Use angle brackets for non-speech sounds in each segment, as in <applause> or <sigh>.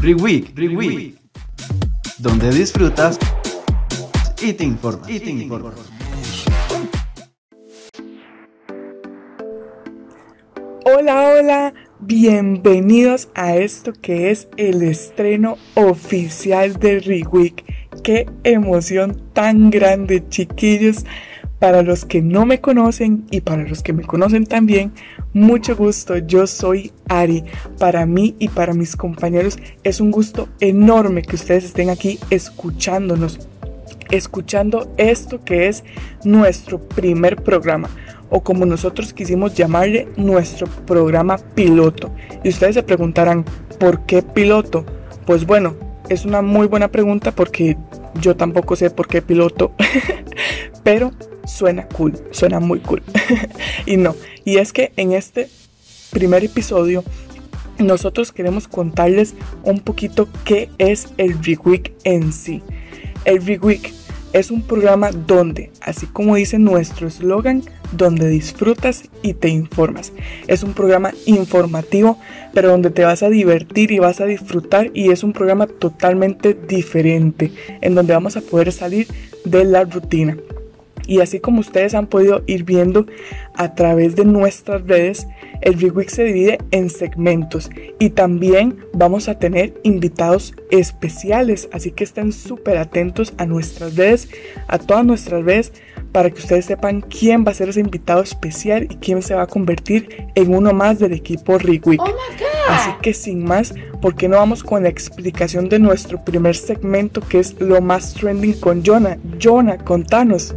Reweek, Reweek, donde disfrutas y te informas. Y te informas. Hola, hola, bienvenidos a esto que es el estreno oficial de Reweek. Qué emoción tan grande, chiquillos. Para los que no me conocen y para los que me conocen también, mucho gusto. Yo soy Ari. Para mí y para mis compañeros es un gusto enorme que ustedes estén aquí escuchándonos, escuchando esto que es nuestro primer programa o como nosotros quisimos llamarle nuestro programa piloto. Y ustedes se preguntarán, ¿por qué piloto? Pues bueno, es una muy buena pregunta porque yo tampoco sé por qué piloto, <laughs> pero suena cool, suena muy cool. <laughs> y no, y es que en este primer episodio nosotros queremos contarles un poquito qué es el Reweek en sí. El Reweek es un programa donde, así como dice nuestro eslogan, donde disfrutas y te informas. Es un programa informativo, pero donde te vas a divertir y vas a disfrutar y es un programa totalmente diferente, en donde vamos a poder salir de la rutina. Y así como ustedes han podido ir viendo a través de nuestras redes, el Reweek se divide en segmentos y también vamos a tener invitados especiales. Así que estén súper atentos a nuestras redes, a todas nuestras redes, para que ustedes sepan quién va a ser ese invitado especial y quién se va a convertir en uno más del equipo Reweek. Oh Así que sin más, ¿por qué no vamos con la explicación de nuestro primer segmento que es lo más trending con Jonah? Jonah, contanos.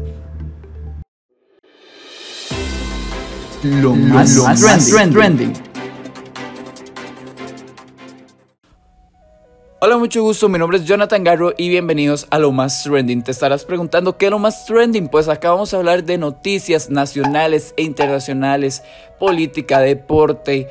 Lo más, Lo más trending. trending. Hola, mucho gusto. Mi nombre es Jonathan Garro y bienvenidos a Lo Más Trending. Te estarás preguntando qué es lo más trending. Pues acá vamos a hablar de noticias nacionales e internacionales, política, deporte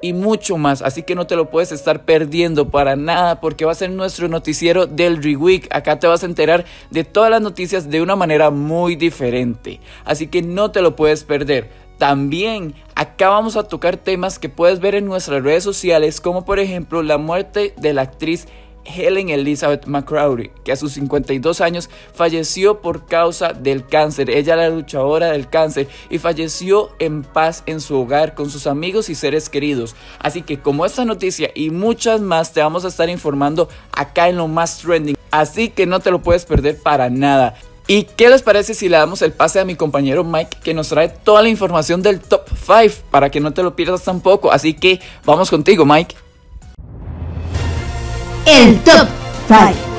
y mucho más. Así que no te lo puedes estar perdiendo para nada porque va a ser nuestro noticiero del Reweek. Acá te vas a enterar de todas las noticias de una manera muy diferente. Así que no te lo puedes perder. También acá vamos a tocar temas que puedes ver en nuestras redes sociales, como por ejemplo la muerte de la actriz Helen Elizabeth McCrory, que a sus 52 años falleció por causa del cáncer. Ella era luchadora del cáncer y falleció en paz en su hogar con sus amigos y seres queridos. Así que como esta noticia y muchas más te vamos a estar informando acá en lo más trending. Así que no te lo puedes perder para nada. ¿Y qué les parece si le damos el pase a mi compañero Mike que nos trae toda la información del top 5 para que no te lo pierdas tampoco? Así que vamos contigo Mike. El Top 5.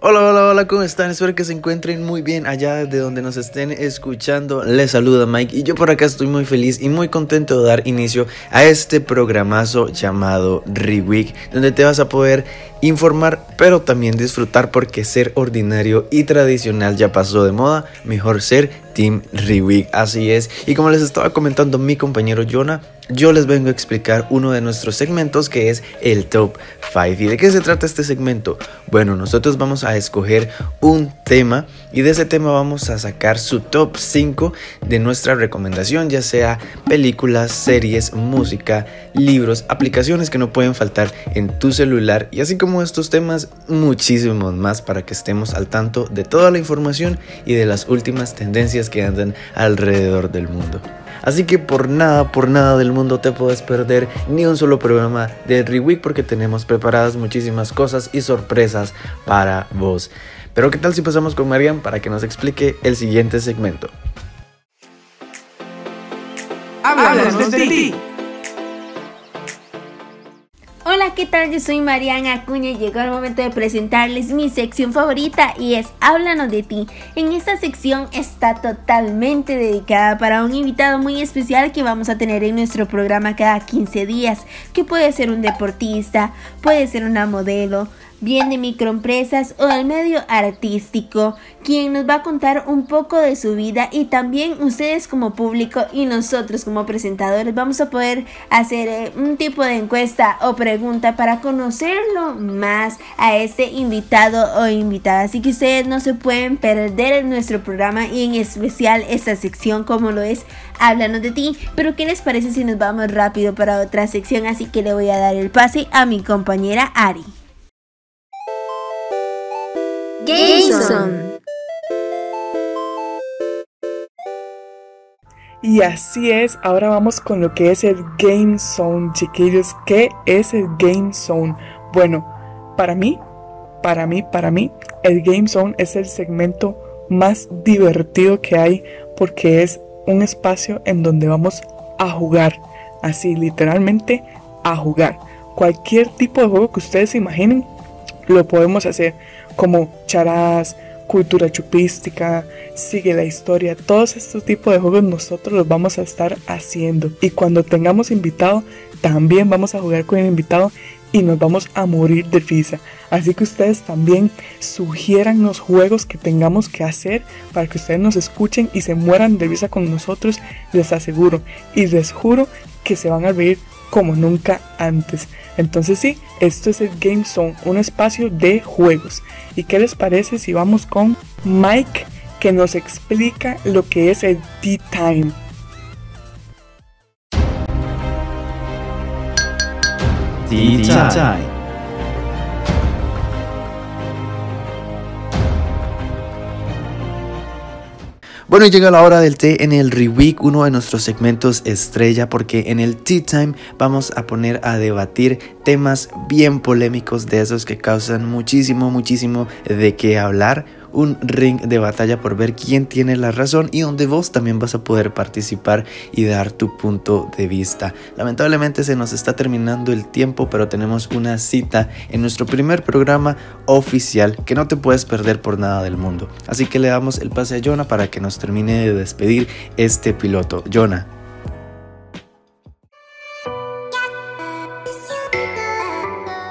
Hola, hola, hola, ¿cómo están? Espero que se encuentren muy bien allá de donde nos estén escuchando. Les saluda Mike y yo por acá estoy muy feliz y muy contento de dar inicio a este programazo llamado Reweek, donde te vas a poder informar, pero también disfrutar porque ser ordinario y tradicional ya pasó de moda, mejor ser Team Reweek, así es. Y como les estaba comentando mi compañero Jonah, yo les vengo a explicar uno de nuestros segmentos que es el Top 5. ¿Y de qué se trata este segmento? Bueno, nosotros vamos a escoger un tema y de ese tema vamos a sacar su top 5 de nuestra recomendación, ya sea películas, series, música, libros, aplicaciones que no pueden faltar en tu celular y así como estos temas, muchísimos más para que estemos al tanto de toda la información y de las últimas tendencias que andan alrededor del mundo. Así que por nada, por nada del mundo te puedes perder ni un solo programa de Reweek porque tenemos preparadas muchísimas cosas y sorpresas para vos. Pero qué tal si pasamos con Marian para que nos explique el siguiente segmento. Háblanos de ti. Hola, ¿qué tal? Yo soy Mariana Acuña y llegó el momento de presentarles mi sección favorita y es Háblanos de ti. En esta sección está totalmente dedicada para un invitado muy especial que vamos a tener en nuestro programa cada 15 días, que puede ser un deportista, puede ser una modelo, bien de microempresas o del medio artístico, quien nos va a contar un poco de su vida y también ustedes como público y nosotros como presentadores vamos a poder hacer eh, un tipo de encuesta o pregunta para conocerlo más a este invitado o invitada. Así que ustedes no se pueden perder en nuestro programa y en especial esta sección como lo es Háblanos de ti. Pero ¿qué les parece si nos vamos rápido para otra sección? Así que le voy a dar el pase a mi compañera Ari. Y así es, ahora vamos con lo que es el Game Zone, chiquillos. ¿Qué es el Game Zone? Bueno, para mí, para mí, para mí, el Game Zone es el segmento más divertido que hay porque es un espacio en donde vamos a jugar, así literalmente a jugar. Cualquier tipo de juego que ustedes se imaginen, lo podemos hacer, como charadas, cultura chupística, sigue la historia, todos estos tipos de juegos nosotros los vamos a estar haciendo. Y cuando tengamos invitado, también vamos a jugar con el invitado y nos vamos a morir de risa. Así que ustedes también sugieran los juegos que tengamos que hacer para que ustedes nos escuchen y se mueran de risa con nosotros, les aseguro y les juro que se van a reír como nunca antes. Entonces sí, esto es el Game Zone, un espacio de juegos. ¿Y qué les parece si vamos con Mike que nos explica lo que es el Tea Time? Bueno, llega la hora del té en el Reweek, uno de nuestros segmentos estrella, porque en el Tea Time vamos a poner a debatir temas bien polémicos de esos que causan muchísimo, muchísimo de qué hablar un ring de batalla por ver quién tiene la razón y donde vos también vas a poder participar y dar tu punto de vista. Lamentablemente se nos está terminando el tiempo, pero tenemos una cita en nuestro primer programa oficial que no te puedes perder por nada del mundo. Así que le damos el pase a Jonah para que nos termine de despedir este piloto. Jonah.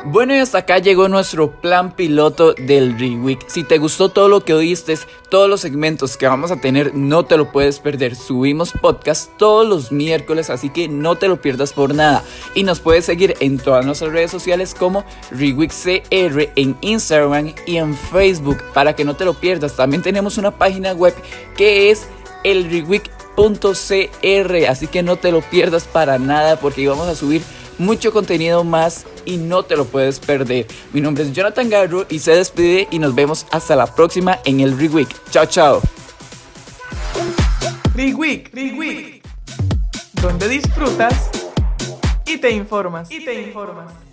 Bueno y hasta acá llegó nuestro plan piloto del Reweek. Si te gustó todo lo que oíste, todos los segmentos que vamos a tener, no te lo puedes perder. Subimos podcast todos los miércoles, así que no te lo pierdas por nada. Y nos puedes seguir en todas nuestras redes sociales como ReweekCR en Instagram y en Facebook para que no te lo pierdas. También tenemos una página web que es el así que no te lo pierdas para nada porque vamos a subir mucho contenido más y no te lo puedes perder. Mi nombre es Jonathan Garro y se despide y nos vemos hasta la próxima en el Reweek. Chao, chao. Reweek, Reweek, donde disfrutas y te informas. Y te informas.